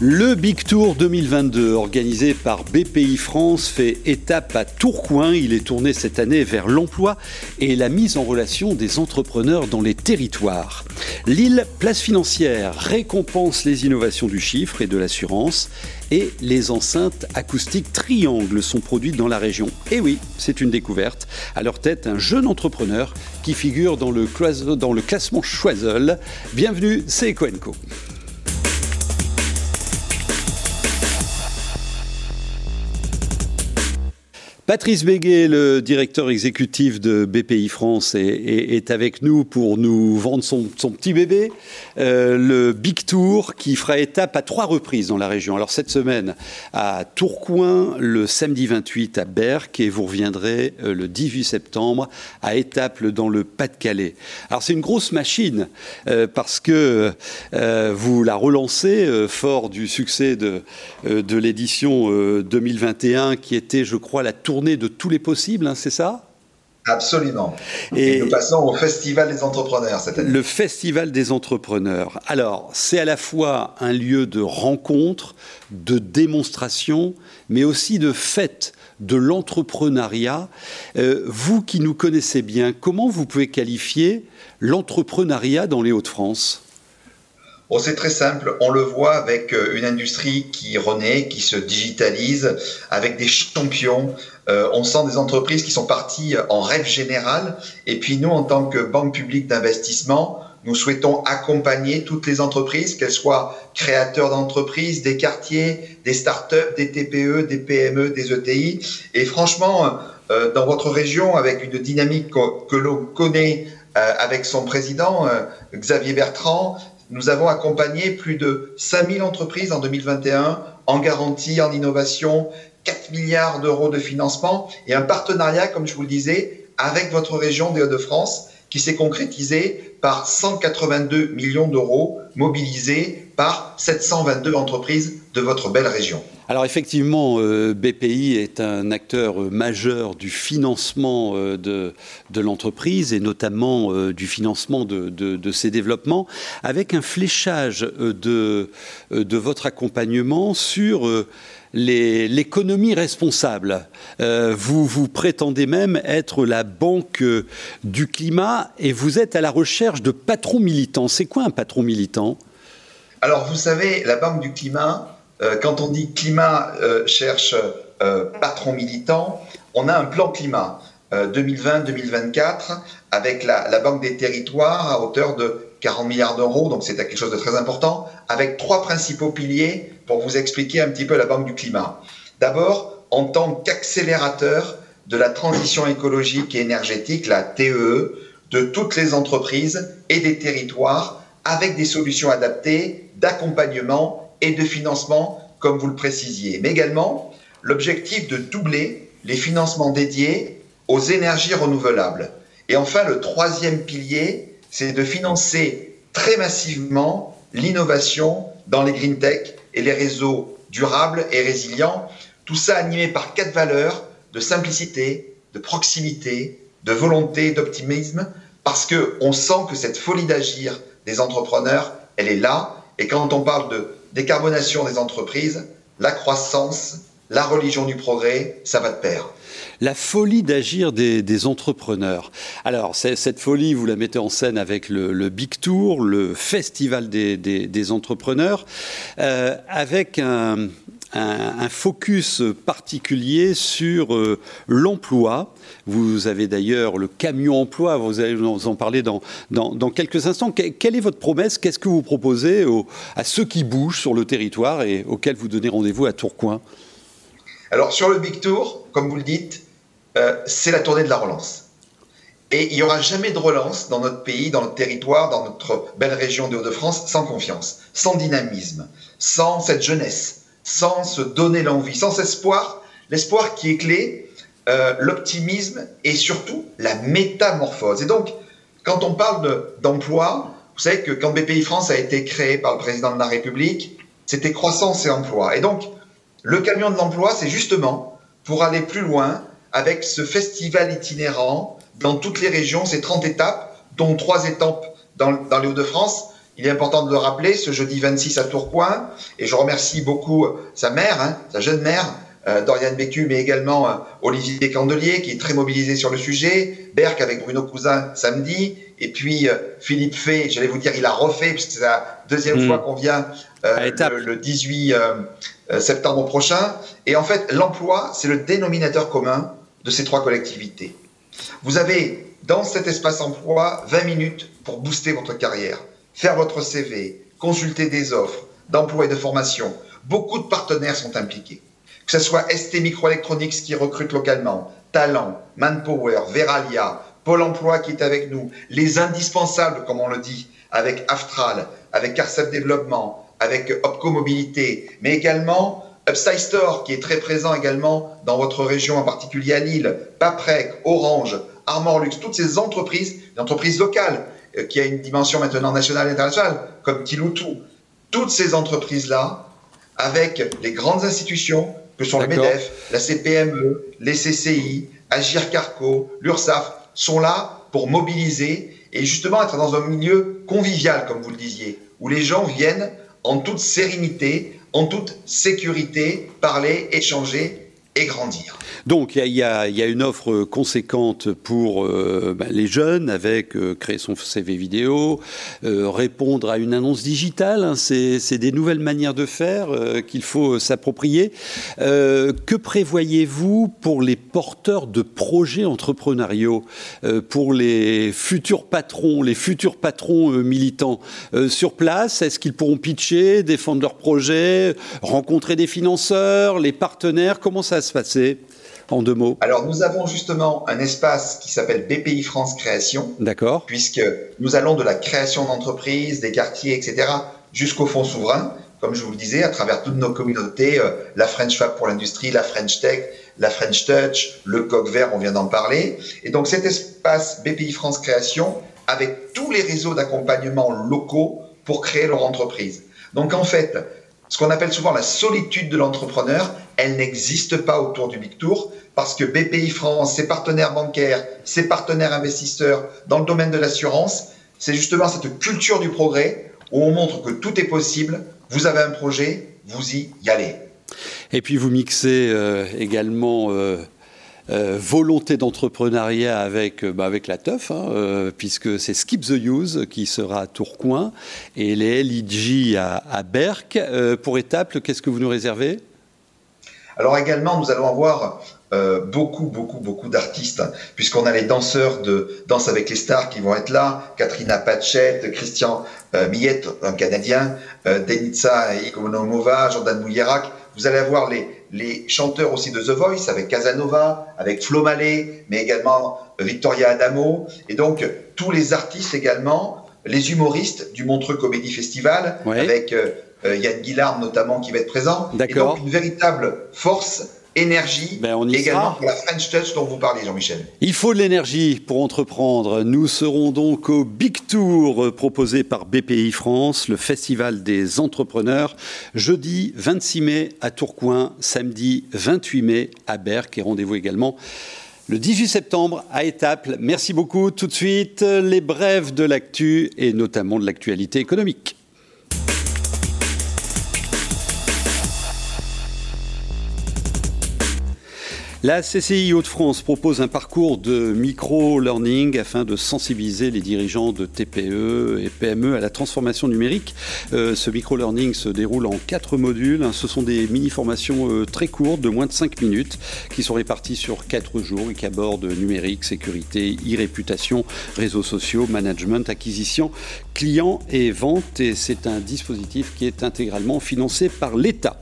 Le Big Tour 2022, organisé par BPI France, fait étape à Tourcoing. Il est tourné cette année vers l'emploi et la mise en relation des entrepreneurs dans les territoires. L'île Place Financière récompense les innovations du chiffre et de l'assurance et les enceintes acoustiques Triangle sont produites dans la région. Et oui, c'est une découverte. À leur tête, un jeune entrepreneur qui figure dans le, classement Choiseul. Bienvenue, c'est Ecoenco. Patrice Béguet, le directeur exécutif de BPI France, est, avec nous pour nous vendre son, petit bébé, euh, le Big Tour, qui fera étape à trois reprises dans la région. Alors cette semaine à Tourcoing, le samedi 28 à Berck, et vous reviendrez euh, le 18 septembre à Étaples dans le Pas-de-Calais. Alors c'est une grosse machine euh, parce que vous la relancez fort du succès de, de l'édition 2021 qui était, je crois, la de tous les possibles, hein, c'est ça Absolument. Et, nous passons au Festival des entrepreneurs cette année. Le Festival des entrepreneurs. Alors, c'est à la fois un lieu de rencontre, de démonstration, mais aussi de fête de l'entrepreneuriat. Euh, vous qui nous connaissez bien, comment vous pouvez qualifier l'entrepreneuriat dans les Hauts-de-France? Oh, c'est très simple. On le voit avec euh, une industrie qui renaît, qui se digitalise, avec des champions. Euh, on sent des entreprises qui sont parties en rêve général. Et puis nous, en tant que banque publique d'investissement, nous souhaitons accompagner toutes les entreprises, qu'elles soient créateurs d'entreprises, des quartiers, des startups, des TPE, des PME, des ETI. Et franchement, euh, dans votre région, avec une dynamique que, l'on connaît avec son président, Xavier Bertrand, nous avons accompagné plus de 5000 entreprises en 2021 en garantie, en innovation, 4 milliards d'euros de financement et un partenariat, comme je vous le disais, avec votre région des Hauts-de-France qui s'est concrétisé par 182 millions d'euros mobilisés par 722 entreprises de votre belle région. Alors effectivement, euh, BPI est un acteur majeur du financement euh, de, l'entreprise et notamment euh, du financement de, ses développements, avec un fléchage de votre accompagnement sur l'économie responsable. vous vous prétendez même être la banque du climat et vous êtes à la recherche de patrons militants. C'est quoi un patron militant? Alors vous savez, la banque du climat, euh, quand on dit climat euh, cherche euh, patron militant, on a un plan climat 2020-2024 avec la, Banque des territoires à hauteur de 40 milliards d'euros, donc c'est quelque chose de très important, avec trois principaux piliers pour vous expliquer un petit peu la Banque du climat. D'abord, en tant qu'accélérateur de la transition écologique et énergétique, la TEE, de toutes les entreprises et des territoires avec des solutions adaptées d'accompagnement et de financement, comme vous le précisiez, mais également l'objectif de doubler les financements dédiés aux énergies renouvelables. Et enfin, le troisième pilier, c'est de financer très massivement l'innovation dans les green tech et les réseaux durables et résilients, tout ça animé par quatre valeurs de simplicité, de proximité, de volonté, d'optimisme, parce qu'on sent que cette folie d'agir des entrepreneurs, elle est là. Et quand on parle de décarbonation des entreprises, la croissance, la religion du progrès, ça va de pair. La folie d'agir des, entrepreneurs. Alors, cette folie, vous la mettez en scène avec le, Big Tour, le festival des, entrepreneurs, euh, avec un, focus particulier sur euh, l'emploi. Vous avez d'ailleurs le camion emploi, vous allez en parler dans, quelques instants. quelle est votre promesse? Qu'est-ce que vous proposez à ceux qui bougent sur le territoire et auxquels vous donnez rendez-vous à Tourcoing? Alors sur le Big Tour, comme vous le dites, c'est la tournée de la relance. Et il n'y aura jamais de relance dans notre pays, dans notre territoire, dans notre belle région des Hauts-de-France sans confiance, sans dynamisme, sans cette jeunesse sans se donner l'envie, sans espoir, l'espoir qui est clé, euh, l'optimisme et surtout la métamorphose. Et donc, quand on parle d'emploi, vous savez que quand BPI France a été créé par le président de la République, c'était croissance et emploi. Et donc, le camion de l'emploi, c'est justement pour aller plus loin avec ce festival itinérant dans toutes les régions, ces 30 étapes, dont trois étapes dans, dans les Hauts-de-France. il est important de le rappeler, ce jeudi 26 à Tourcoing, et je remercie beaucoup sa mère, hein, sa jeune mère, euh, Dorian Bécu, mais également euh, Olivier Candelier, qui est très mobilisé sur le sujet, Berck avec Bruno Cousin samedi, et puis euh, Philippe Fay, j'allais vous dire, il a refait, puisque c'est la deuxième hmm. fois qu'on vient le, le, 18 septembre prochain. Et en fait, l'emploi, c'est le dénominateur commun de ces trois collectivités. Vous avez dans cet espace emploi 20 minutes pour booster votre carrière, faire votre CV, consulter des offres d'emploi et de formation. Beaucoup de partenaires sont impliqués que ce soit ST Microelectronics qui recrute localement, Talent, Manpower, Veralia, Pôle emploi qui est avec nous, les indispensables, comme on le dit, avec Aftral, avec Carcef Développement, avec Opco Mobilité, mais également Upside Store qui est très présent également dans votre région, en particulier à Lille, Paprec, Orange, Armor Luxe, toutes ces entreprises, des entreprises locales euh, qui a une dimension maintenant nationale et internationale, comme Kiloutou, toutes ces entreprises-là, avec les grandes institutions, que sont le MEDEF, la CPME, les CCI, Agir Carco, l'URSSAF, sont là pour mobiliser et justement être dans un milieu convivial, comme vous le disiez, où les gens viennent en toute sérénité, en toute sécurité, parler, échanger grandir. Donc il y, a, une offre conséquente pour euh, ben, les jeunes avec euh, créer son CV vidéo, euh, répondre à une annonce digitale. Hein, c'est des nouvelles manières de faire qu'il faut s'approprier. que prévoyez-vous pour les porteurs de projets entrepreneuriaux, pour les futurs patrons, les futurs patrons militants sur place? Est-ce qu'ils pourront pitcher, défendre leurs projets, rencontrer des financeurs, les partenaires? Comment ça va se passer en deux mots Alors, nous avons justement un espace qui s'appelle BPI France Création. D'accord. Puisque nous allons de la création d'entreprises, des quartiers, etc., jusqu'au fonds souverain, comme je vous le disais, à travers toutes nos communautés, euh, la French Fab pour l'industrie, la French Tech, la French Touch, le coq vert, on vient d'en parler. Et donc, cet espace BPI France Création, avec tous les réseaux d'accompagnement locaux pour créer leur entreprise. Donc, en fait, ce qu'on appelle souvent la solitude de l'entrepreneur, elle n'existe pas autour du Big Tour parce que BPI France, ses partenaires bancaires, ses partenaires investisseurs dans le domaine de l'assurance, c'est justement cette culture du progrès où on montre que tout est possible, vous avez un projet, vous y allez. Et puis vous mixez euh, également euh, volonté d'entrepreneuriat avec, bah, avec la teuf, hein, puisque c'est Skip the Use qui sera à Tourcoing et les LIG à, à Berck. pour étape, qu'est-ce que vous nous réservez? Alors également, nous allons avoir euh, beaucoup, beaucoup, beaucoup d'artistes, hein, puisqu'on a les danseurs de Danse avec les stars qui vont être là, Katrina Patchett, Christian euh, un Canadien, euh, Denitsa Ikonomova, Jordan Mouillerac. Vous allez avoir les, les chanteurs aussi de The Voice, avec Casanova, avec Flo Mallet, mais également euh, Victoria Adamo, et donc tous les artistes également, les humoristes du Montreux Comédie Festival, avec euh, Yann Guillard notamment qui va être présent. D'accord. donc une véritable force énergie ben on également pour la French Touch dont vous parlez, Jean-Michel. Il faut de l'énergie pour entreprendre. Nous serons donc au Big Tour euh, proposé par BPI France, le festival des entrepreneurs, jeudi 26 mai à Tourcoing, samedi 28 mai à Berck et rendez-vous également le 18 septembre à Étaples. Merci beaucoup. Tout de suite, les brèves de l'actu et notamment de l'actualité économique. La CCI Hauts-de-France propose un parcours de micro-learning afin de sensibiliser les dirigeants de TPE et PME à la transformation numérique. Euh, ce micro-learning se déroule en quatre modules. Ce sont des mini-formations euh, très courtes de moins de 5 minutes qui sont réparties sur quatre jours et qui abordent numérique, sécurité, e-réputation, réseaux sociaux, management, acquisition, clients et vente. Et c'est un dispositif qui est intégralement financé par l'État.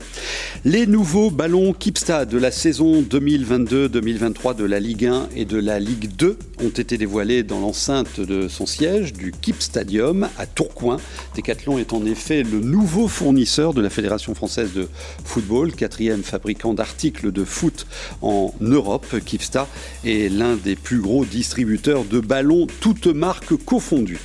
Les nouveaux ballons Kipsta de la saison 2020 2022-2023 de la Ligue 1 et de la Ligue 2 ont été dévoilés dans l'enceinte de son siège du Kip Stadium à Tourcoing. Decathlon est en effet le nouveau fournisseur de la Fédération française de football, quatrième fabricant d'articles de foot en Europe. Kipsta est l'un des plus gros distributeurs de ballons, toutes marques confondues.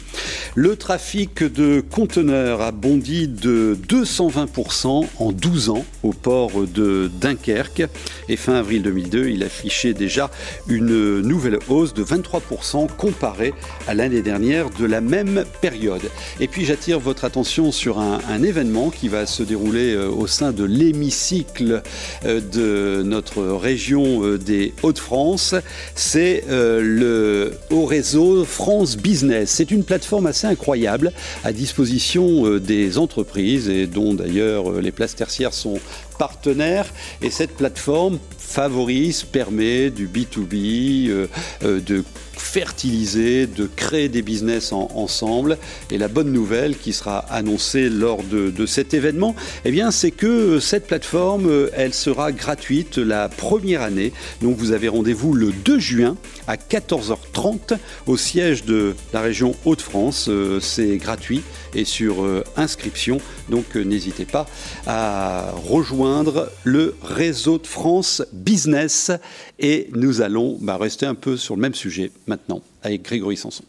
Le trafic de conteneurs a bondi de 220% en 12 ans au port de Dunkerque et fin avril 2010 2022. Il affichait déjà une nouvelle hausse de 23% comparée à l'année dernière de la même période. Et puis j'attire votre attention sur un, événement qui va se dérouler euh, au sein de l'hémicycle euh, de notre région euh, des Hauts-de-France. C'est le haut réseau France Business. C'est une plateforme assez incroyable à disposition des entreprises et dont d'ailleurs les places tertiaires sont partenaires. Et cette plateforme favorise, permet du B2B, de fertiliser, de créer des business ensemble. Et la bonne nouvelle qui sera annoncée lors de, cet événement, eh bien, c'est que cette plateforme, elle sera gratuite la première année. Donc vous avez rendez-vous le 2 juin à 14h30 au siège de la région Hauts-de-France. Euh, c'est gratuit et sur euh, inscription. Donc euh, n'hésitez pas à rejoindre le réseau de France Business et nous allons bah, rester un peu sur le même sujet maintenant avec Grégory Sanson.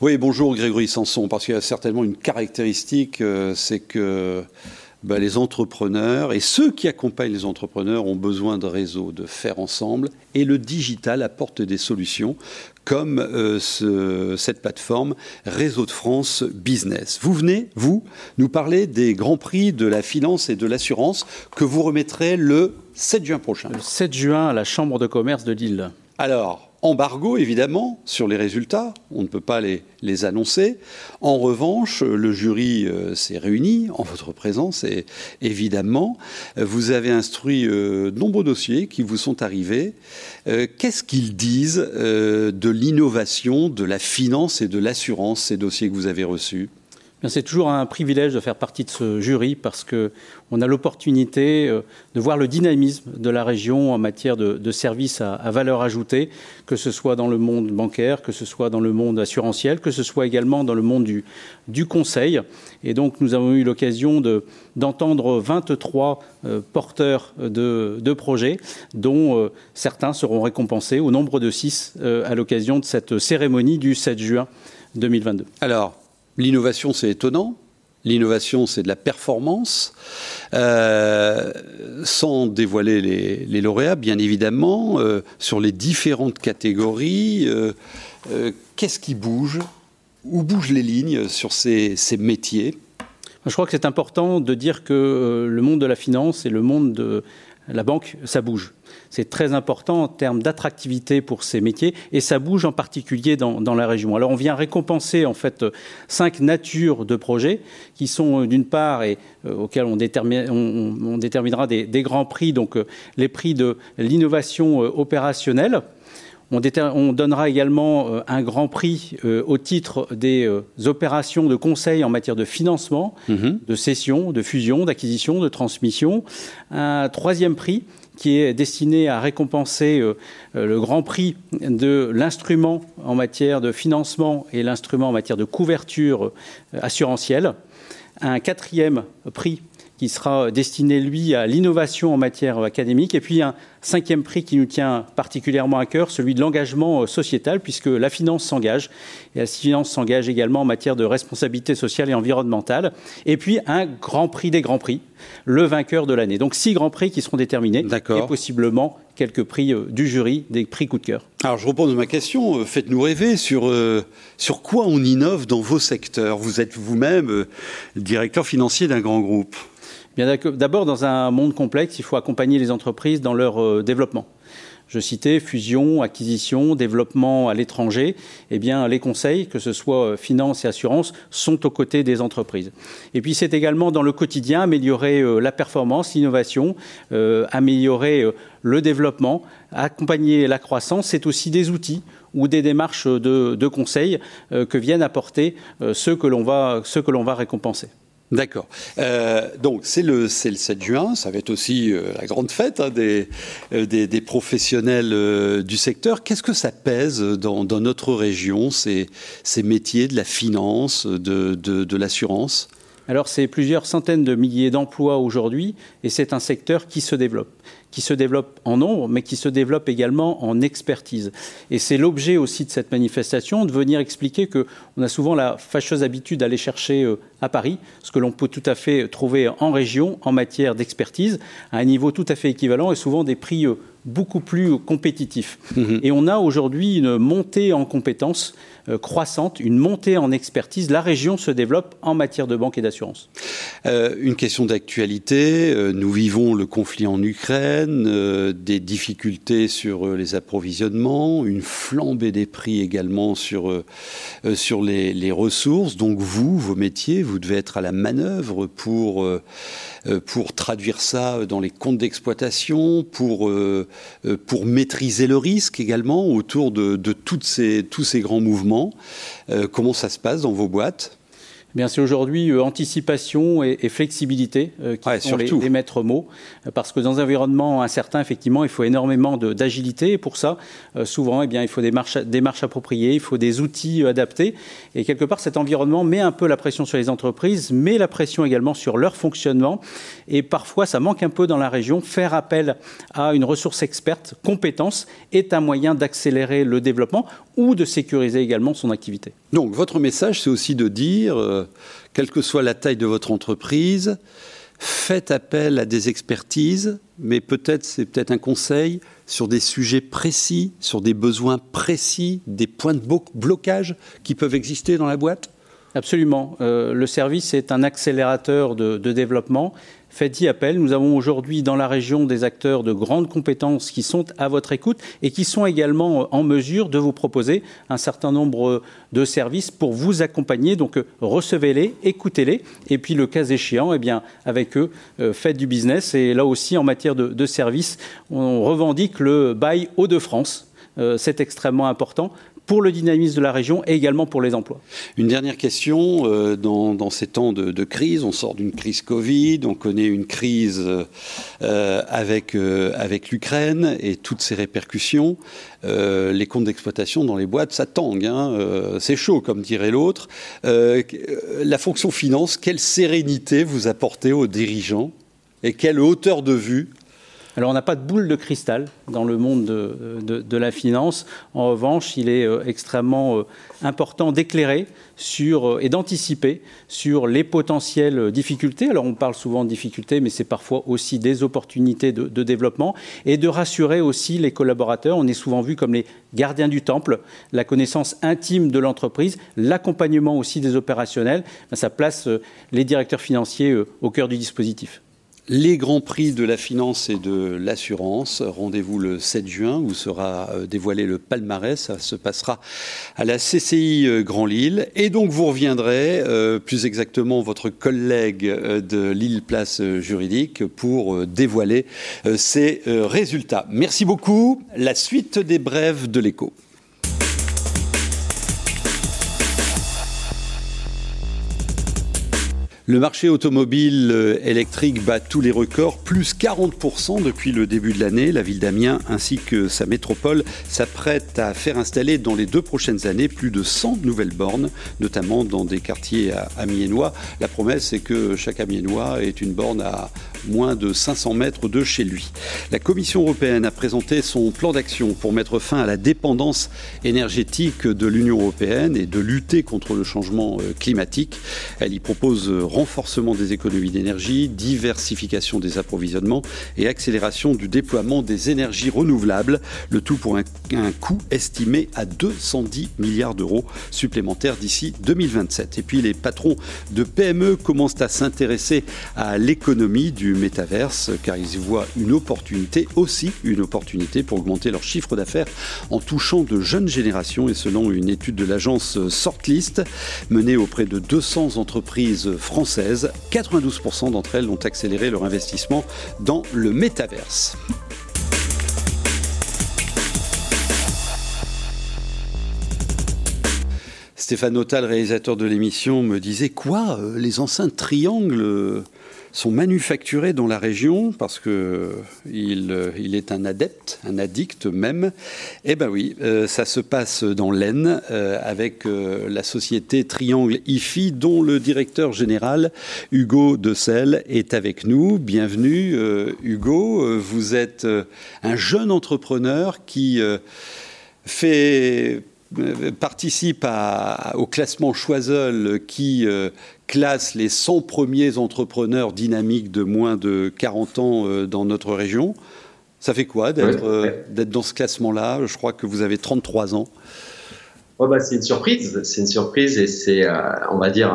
Oui, bonjour Grégory Sanson, parce qu'il y a certainement une caractéristique, euh, c'est que bah, les entrepreneurs et ceux qui accompagnent les entrepreneurs ont besoin de réseaux, de faire ensemble, et le digital apporte des solutions comme euh, cette plateforme Réseau de France Business. Vous venez, vous, nous parler des grands prix de la finance et de l'assurance que vous remettrez le 7 juin prochain. Le 7 juin à la Chambre de commerce de Lille. Alors, Embargo, évidemment, sur les résultats, on ne peut pas les, annoncer. En revanche, le jury euh, s'est réuni en votre présence et évidemment, vous avez instruit euh, nombreux dossiers qui vous sont arrivés. Euh, qu'est-ce qu'ils disent de l'innovation, de la finance et de l'assurance, ces dossiers que vous avez reçus? C'est toujours un privilège de faire partie de ce jury parce qu'on a l'opportunité euh, de voir le dynamisme de la région en matière de, services à, valeur ajoutée, que ce soit dans le monde bancaire, que ce soit dans le monde assurantiel, que ce soit également dans le monde du, conseil. Et donc nous avons eu l'occasion d'entendre 23 euh, porteurs de, projets, dont euh, certains seront récompensés au nombre de 6 à l'occasion de cette cérémonie du 7 juin 2022. Alors, L'innovation, c'est étonnant. L'innovation, c'est de la performance. Euh, sans dévoiler les, lauréats, bien évidemment, euh, sur les différentes catégories, euh, qu'est-ce qui bouge? Où bougent les lignes sur ces, ces métiers? Je crois que c'est important de dire que le monde de la finance et le monde de la banque, ça bouge. C'est très important en termes d'attractivité pour ces métiers et ça bouge en particulier dans, la région. Alors on vient récompenser en fait cinq natures de projets qui sont euh, d'une part et euh, auxquels on, déterminera des, grands prix, donc euh, les prix de l'innovation opérationnelle. On, donnera également un grand prix au titre des opérations de conseil en matière de financement, mm-hmm. de cession, de fusion, d'acquisition, de transmission. Un troisième prix qui est destiné à récompenser euh, euh, le grand prix de l'instrument en matière de financement et l'instrument en matière de couverture euh, assurantielle. Un quatrième prix qui sera destiné, lui, à l'innovation en matière académique. Et puis un cinquième prix qui nous tient particulièrement à cœur, celui de l'engagement sociétal, puisque la finance s'engage. Et la finance s'engage également en matière de responsabilité sociale et environnementale. Et puis un grand prix des grands prix, le vainqueur de l'année. Donc six grands prix qui seront déterminés. Et possiblement quelques prix euh, du jury, des prix coup de cœur. Alors je repose ma question, euh, faites-nous rêver sur, euh, sur quoi on innove dans vos secteurs? Vous êtes vous-même directeur financier d'un grand groupe. D'abord, dans un monde complexe, il faut accompagner les entreprises dans leur euh, développement. Je citais fusion, acquisition, développement à l'étranger. Eh bien, les conseils, que ce soit euh, finance et assurance, sont aux côtés des entreprises. Et puis, c'est également dans le quotidien améliorer euh, la performance, l'innovation, améliorer le développement, accompagner la croissance. C'est aussi des outils ou des démarches de, conseil que viennent apporter ceux que l'on va récompenser. D'accord. Euh, donc c'est le, le 7 juin, ça va être aussi euh, la grande fête hein, des, euh, des, professionnels du secteur. Qu'est-ce que ça pèse dans, notre région, ces, métiers de la finance, de, de, de l'assurance? Alors c'est plusieurs centaines de milliers d'emplois aujourd'hui et c'est un secteur qui se développe qui se développe en nombre, mais qui se développe également en expertise. Et c'est l'objet aussi de cette manifestation, de venir expliquer qu'on a souvent la fâcheuse habitude d'aller chercher euh, à Paris ce que l'on peut tout à fait trouver en région en matière d'expertise, à un niveau tout à fait équivalent et souvent des prix euh, beaucoup plus compétitifs. Mmh et on a aujourd'hui une montée en compétences euh, croissante, une montée en expertise. La région se développe en matière de banque et d'assurance. Euh, une question d'actualité. Euh, nous vivons le conflit en Ukraine, des difficultés sur les approvisionnements, une flambée des prix également sur, sur les, les, ressources. Donc vous, vos métiers, vous devez être à la manœuvre pour, pour traduire ça dans les comptes d'exploitation, pour, pour maîtriser le risque également autour de, de toutes ces, tous ces grands mouvements. Euh, comment ça se passe dans vos boîtes? C'est aujourd'hui euh, anticipation et, flexibilité euh, qui sont les, maîtres mots, parce que dans un environnement incertain, effectivement, il faut énormément d'agilité, et pour ça, souvent, eh bien, il faut des marches, des marches appropriées, il faut des outils adaptés, et quelque part, cet environnement met un peu la pression sur les entreprises, met la pression également sur leur fonctionnement, et parfois, ça manque un peu dans la région. Faire appel à une ressource experte, compétence, est un moyen d'accélérer le développement ou de sécuriser également son activité. Donc votre message, c'est aussi de dire, euh, quelle que soit la taille de votre entreprise, faites appel à des expertises, mais peut-être c'est peut-être un conseil sur des sujets précis, sur des besoins précis, des points de blocage qui peuvent exister dans la boîte? Absolument. Euh, le service est un accélérateur de, de développement faites-y appel. Nous avons aujourd'hui dans la région des acteurs de grandes compétences qui sont à votre écoute et qui sont également en mesure de vous proposer un certain nombre de services pour vous accompagner. Donc recevez-les, écoutez-les et puis le cas échéant, eh bien, avec eux, euh, faites du business. Et là aussi, en matière de, de services, on revendique le bail Hauts-de-France. Euh, c'est extrêmement important pour le dynamisme de la région et également pour les emplois. Une dernière question, euh, dans, ces temps de, crise, on sort d'une crise Covid, on connaît une crise euh, avec, euh, avec l'Ukraine et toutes ses répercussions. les comptes d'exploitation dans les boîtes, ça tangue, hein, c'est chaud comme dirait l'autre. la fonction finance, quelle sérénité vous apportez aux dirigeants et quelle hauteur de vue alors on n'a pas de boule de cristal dans le monde de, la finance. En revanche, il est euh, extrêmement euh, important d'éclairer euh, et d'anticiper sur les potentielles difficultés. Alors on parle souvent de difficultés, mais c'est parfois aussi des opportunités de, développement et de rassurer aussi les collaborateurs. On est souvent vu comme les gardiens du temple, la connaissance intime de l'entreprise, l'accompagnement aussi des opérationnels. Ça place les directeurs financiers au cœur du dispositif les grands prix de la finance et de l'assurance. Rendez-vous le 7 juin où sera euh, dévoilé le palmarès. Ça se passera à la CCI euh, Grand Lille. Et donc vous reviendrez, euh, plus exactement votre collègue de Lille Place Juridique, pour dévoiler ces résultats. Merci beaucoup. La suite des brèves de l'écho. Le marché automobile euh, électrique bat tous les records, plus 40% depuis le début de l'année. La ville d'Amiens ainsi que sa métropole s'apprêtent à faire installer dans les deux prochaines années plus de 100 nouvelles bornes, notamment dans des quartiers amiénois. La promesse c'est que chaque amiénois ait une borne à moins de 500 mètres de chez lui. La Commission européenne a présenté son plan d'action pour mettre fin à la dépendance énergétique de l'Union européenne et de lutter contre le changement euh, climatique. Elle y propose renforcement des économies d'énergie, diversification des approvisionnements et accélération du déploiement des énergies renouvelables, le tout pour un, coût estimé à 210 milliards d'euros supplémentaires d'ici 2027. Et puis les patrons de PME commencent à s'intéresser à l'économie du métaverse car ils y voient une opportunité, aussi une opportunité pour augmenter leur chiffre d'affaires en touchant de jeunes générations et selon une étude de l'agence Sortlist menée auprès de 200 entreprises françaises 92% d'entre elles ont accéléré leur investissement dans le métaverse. Stéphane Otal, réalisateur de l'émission, me disait quoi Les enceintes triangles sont manufacturés dans la région parce que il, euh, il est un adepte, un addict même. Eh ben oui, euh, ça se passe dans l'Aisne euh, avec la société Triangle IFI dont le directeur général Hugo Decel est avec nous. Bienvenue Hugo, vous êtes un jeune entrepreneur qui fait participe au classement Choiseul qui classe les 100 premiers entrepreneurs dynamiques de moins de 40 ans euh, dans notre région. Ça fait quoi euh, d'être dans ce classement-là? Je crois que vous avez 33 ans. bah, c'est une surprise. C'est une surprise et c'est, euh, on va dire,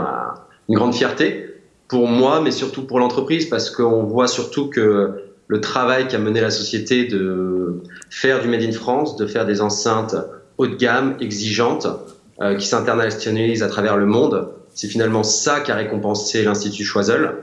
une grande fierté pour moi, mais surtout pour l'entreprise, parce qu'on voit surtout que le travail qu'a mené la société de faire du Made in France, de faire des enceintes haut de gamme, exigeantes, qui s'internationalisent à travers le monde, c'est finalement ça qui a récompensé l'Institut Choiseul.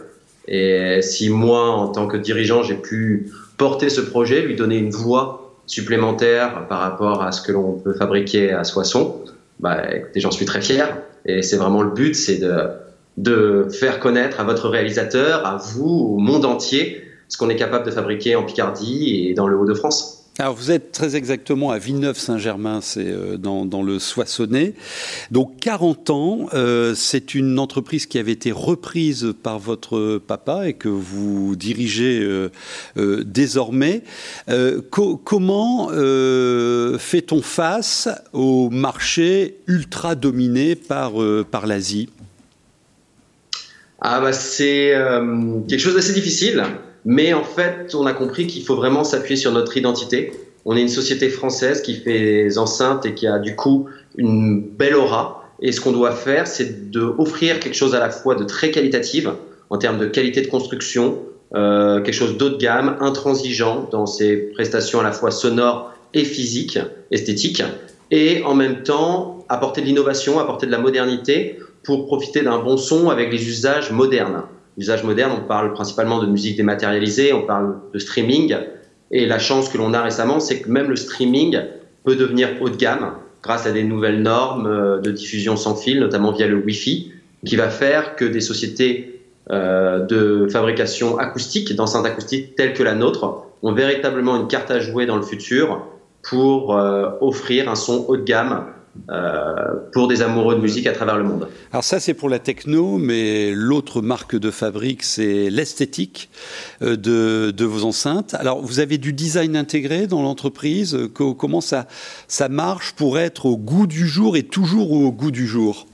Et si moi, en tant que dirigeant, j'ai pu porter ce projet, lui donner une voix supplémentaire par rapport à ce que l'on peut fabriquer à Soissons, bah, j'en suis très fier. Et c'est vraiment le but, c'est de, de faire connaître à votre réalisateur, à vous, au monde entier, ce qu'on est capable de fabriquer en Picardie et dans le Haut-de-France. Alors vous êtes très exactement à Villeneuve-Saint-Germain, c'est euh, dans, le Soissonnais. Donc 40 ans, euh, c'est une entreprise qui avait été reprise par votre papa et que vous dirigez euh, désormais. comment fait-on face au marché ultra dominé par, par l'Asie? Ah bah c'est quelque chose d'assez difficile. Mais en fait, on a compris qu'il faut vraiment s'appuyer sur notre identité. On est une société française qui fait des enceintes et qui a du coup une belle aura. Et ce qu'on doit faire, c'est d'offrir quelque chose à la fois de très qualitatif en termes de qualité de construction, euh, quelque chose d'haut de gamme, intransigeant dans ses prestations à la fois sonores et physiques, esthétiques, et en même temps apporter de l'innovation, apporter de la modernité pour profiter d'un bon son avec les usages modernes usage moderne, on parle principalement de musique dématérialisée, on parle de streaming. Et la chance que l'on a récemment, c'est que même le streaming peut devenir haut de gamme grâce à des nouvelles normes euh, de diffusion sans fil, notamment via le Wi-Fi, qui va faire que des sociétés euh, de fabrication acoustique, d'enceintes acoustiques telles que la nôtre, ont véritablement une carte à jouer dans le futur pour euh, offrir un son haut de gamme pour des amoureux de musique à travers le monde. Alors ça c'est pour la techno, mais l'autre marque de fabrique c'est l'esthétique euh, de, de, vos enceintes. Alors vous avez du design intégré dans l'entreprise? Comment ça, ça marche pour être au goût du jour et toujours au goût du jour?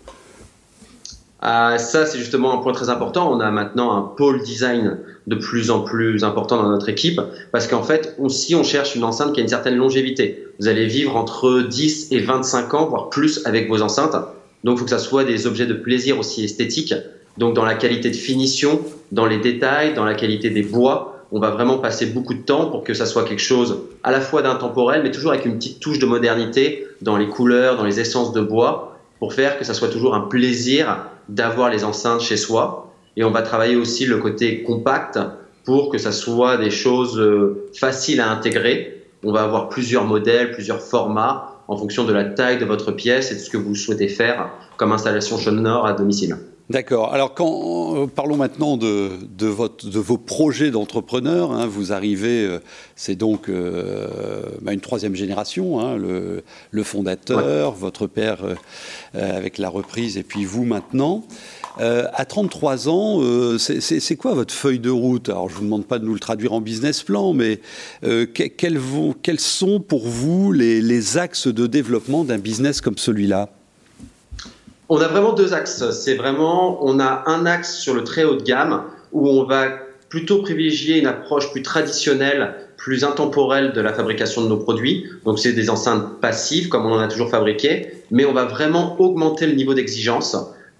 Ah, ça, c'est justement un point très important. On a maintenant un pôle design de plus en plus important dans notre équipe parce qu'en fait, aussi, on cherche une enceinte qui a une certaine longévité. Vous allez vivre entre 10 et 25 ans, voire plus avec vos enceintes. Donc, il faut que ça soit des objets de plaisir aussi esthétiques. Donc, dans la qualité de finition, dans les détails, dans la qualité des bois, on va vraiment passer beaucoup de temps pour que ça soit quelque chose à la fois d'intemporel, mais toujours avec une petite touche de modernité dans les couleurs, dans les essences de bois, pour faire que ça soit toujours un plaisir d'avoir les enceintes chez soi. Et on va travailler aussi le côté compact pour que ça soit des choses euh, faciles à intégrer. On va avoir plusieurs modèles, plusieurs formats en fonction de la taille de votre pièce et de ce que vous souhaitez faire comme installation sonore à domicile. D'accord. Alors, quand, euh, parlons maintenant de, de, votre, de vos projets d'entrepreneur. Hein. vous arrivez, euh, c'est donc bah, une troisième génération, hein, le, le, fondateur, votre père avec la reprise, et puis vous maintenant. À 33 ans, c'est quoi votre feuille de route? Alors, je ne vous demande pas de nous le traduire en business plan, mais quels, vont, quels, sont pour vous les, les axes de développement d'un business comme celui-là? On a vraiment deux axes. C'est vraiment, on a un axe sur le très haut de gamme où on va plutôt privilégier une approche plus traditionnelle, plus intemporelle de la fabrication de nos produits. Donc c'est des enceintes passives comme on en a toujours fabriqué, mais on va vraiment augmenter le niveau d'exigence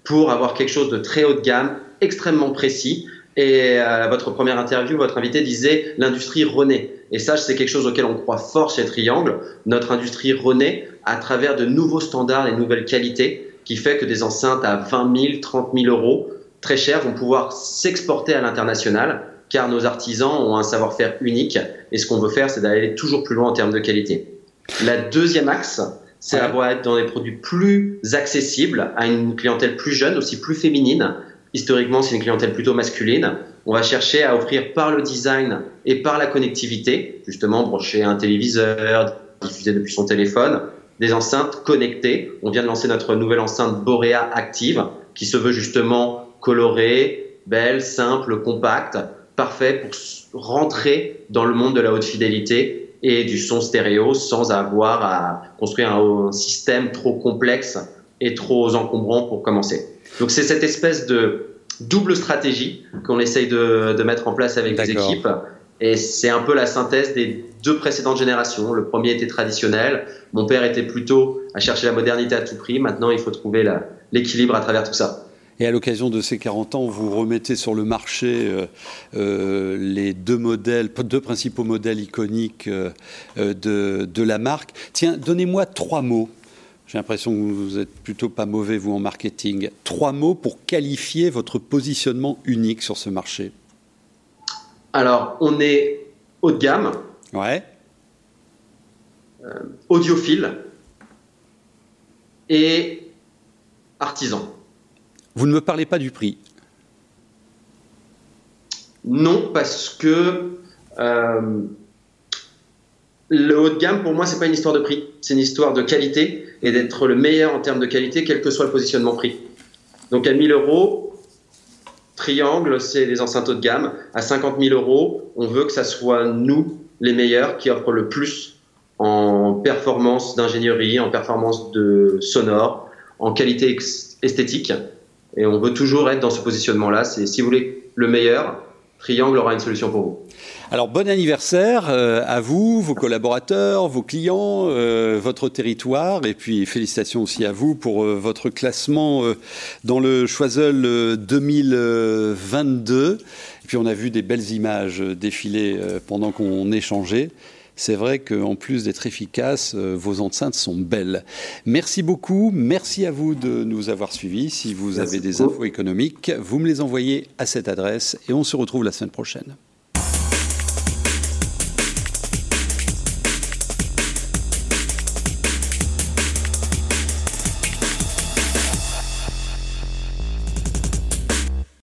pour avoir quelque chose de très haut de gamme, extrêmement précis. Et à euh, votre première interview, votre invité disait l'industrie renaît. Et ça, c'est quelque chose auquel on croit fort chez Triangle. Notre industrie renaît à travers de nouveaux standards et nouvelles qualités qui fait que des enceintes à 20 000, 30 000 euros, très chères, vont pouvoir s'exporter à l'international, car nos artisans ont un savoir-faire unique, et ce qu'on veut faire, c'est d'aller toujours plus loin en termes de qualité. La deuxième axe, c'est avoir être dans des produits plus accessibles à une clientèle plus jeune, aussi plus féminine. Historiquement, c'est une clientèle plutôt masculine. On va chercher à offrir par le design et par la connectivité, justement brancher un téléviseur, diffuser depuis son téléphone, des enceintes connectées. On vient de lancer notre nouvelle enceinte Borea Active, qui se veut justement colorée, belle, simple, compacte, parfait pour rentrer dans le monde de la haute fidélité et du son stéréo sans avoir à construire un, système trop complexe et trop encombrant pour commencer. Donc c'est cette espèce de double stratégie qu'on essaye de, de, mettre en place avec les équipes. Et c'est un peu la synthèse des deux précédentes générations. Le premier était traditionnel. Mon père était plutôt à chercher la modernité à tout prix. Maintenant, il faut trouver l'équilibre à travers tout ça. Et à l'occasion de ces 40 ans, vous remettez sur le marché euh, euh, les deux modèles, deux principaux modèles iconiques euh, de, de, la marque. Tiens, donnez-moi trois mots. J'ai l'impression que vous êtes plutôt pas mauvais, vous, en marketing. Trois mots pour qualifier votre positionnement unique sur ce marché. Alors, on est haut de gamme. Ouais. audiophile et artisan. Vous ne me parlez pas du prix Non, parce que euh, le haut de gamme, pour moi, c'est pas une histoire de prix, c'est une histoire de qualité et d'être le meilleur en termes de qualité, quel que soit le positionnement prix. Donc à 1000 euros, Triangle, c'est des enceintes haut de gamme. À 50 000 euros, on veut que ça soit nous les meilleurs qui offrent le plus en performance d'ingénierie, en performance de sonore, en qualité esthétique. Et on veut toujours être dans ce positionnement-là. C'est si vous voulez le meilleur, Triangle aura une solution pour vous. Alors bon anniversaire euh, à vous, vos collaborateurs, vos clients, euh, votre territoire, et puis félicitations aussi à vous pour euh, votre classement dans le Choiseul 2022. Et puis on a vu des belles images défiler pendant qu'on échangeait c'est vrai qu'en plus d'être efficace, euh, vos enceintes sont belles. Merci beaucoup. Merci à vous de nous avoir suivis. Si vous avez des infos économiques, vous me les envoyez à cette adresse et on se retrouve la semaine prochaine.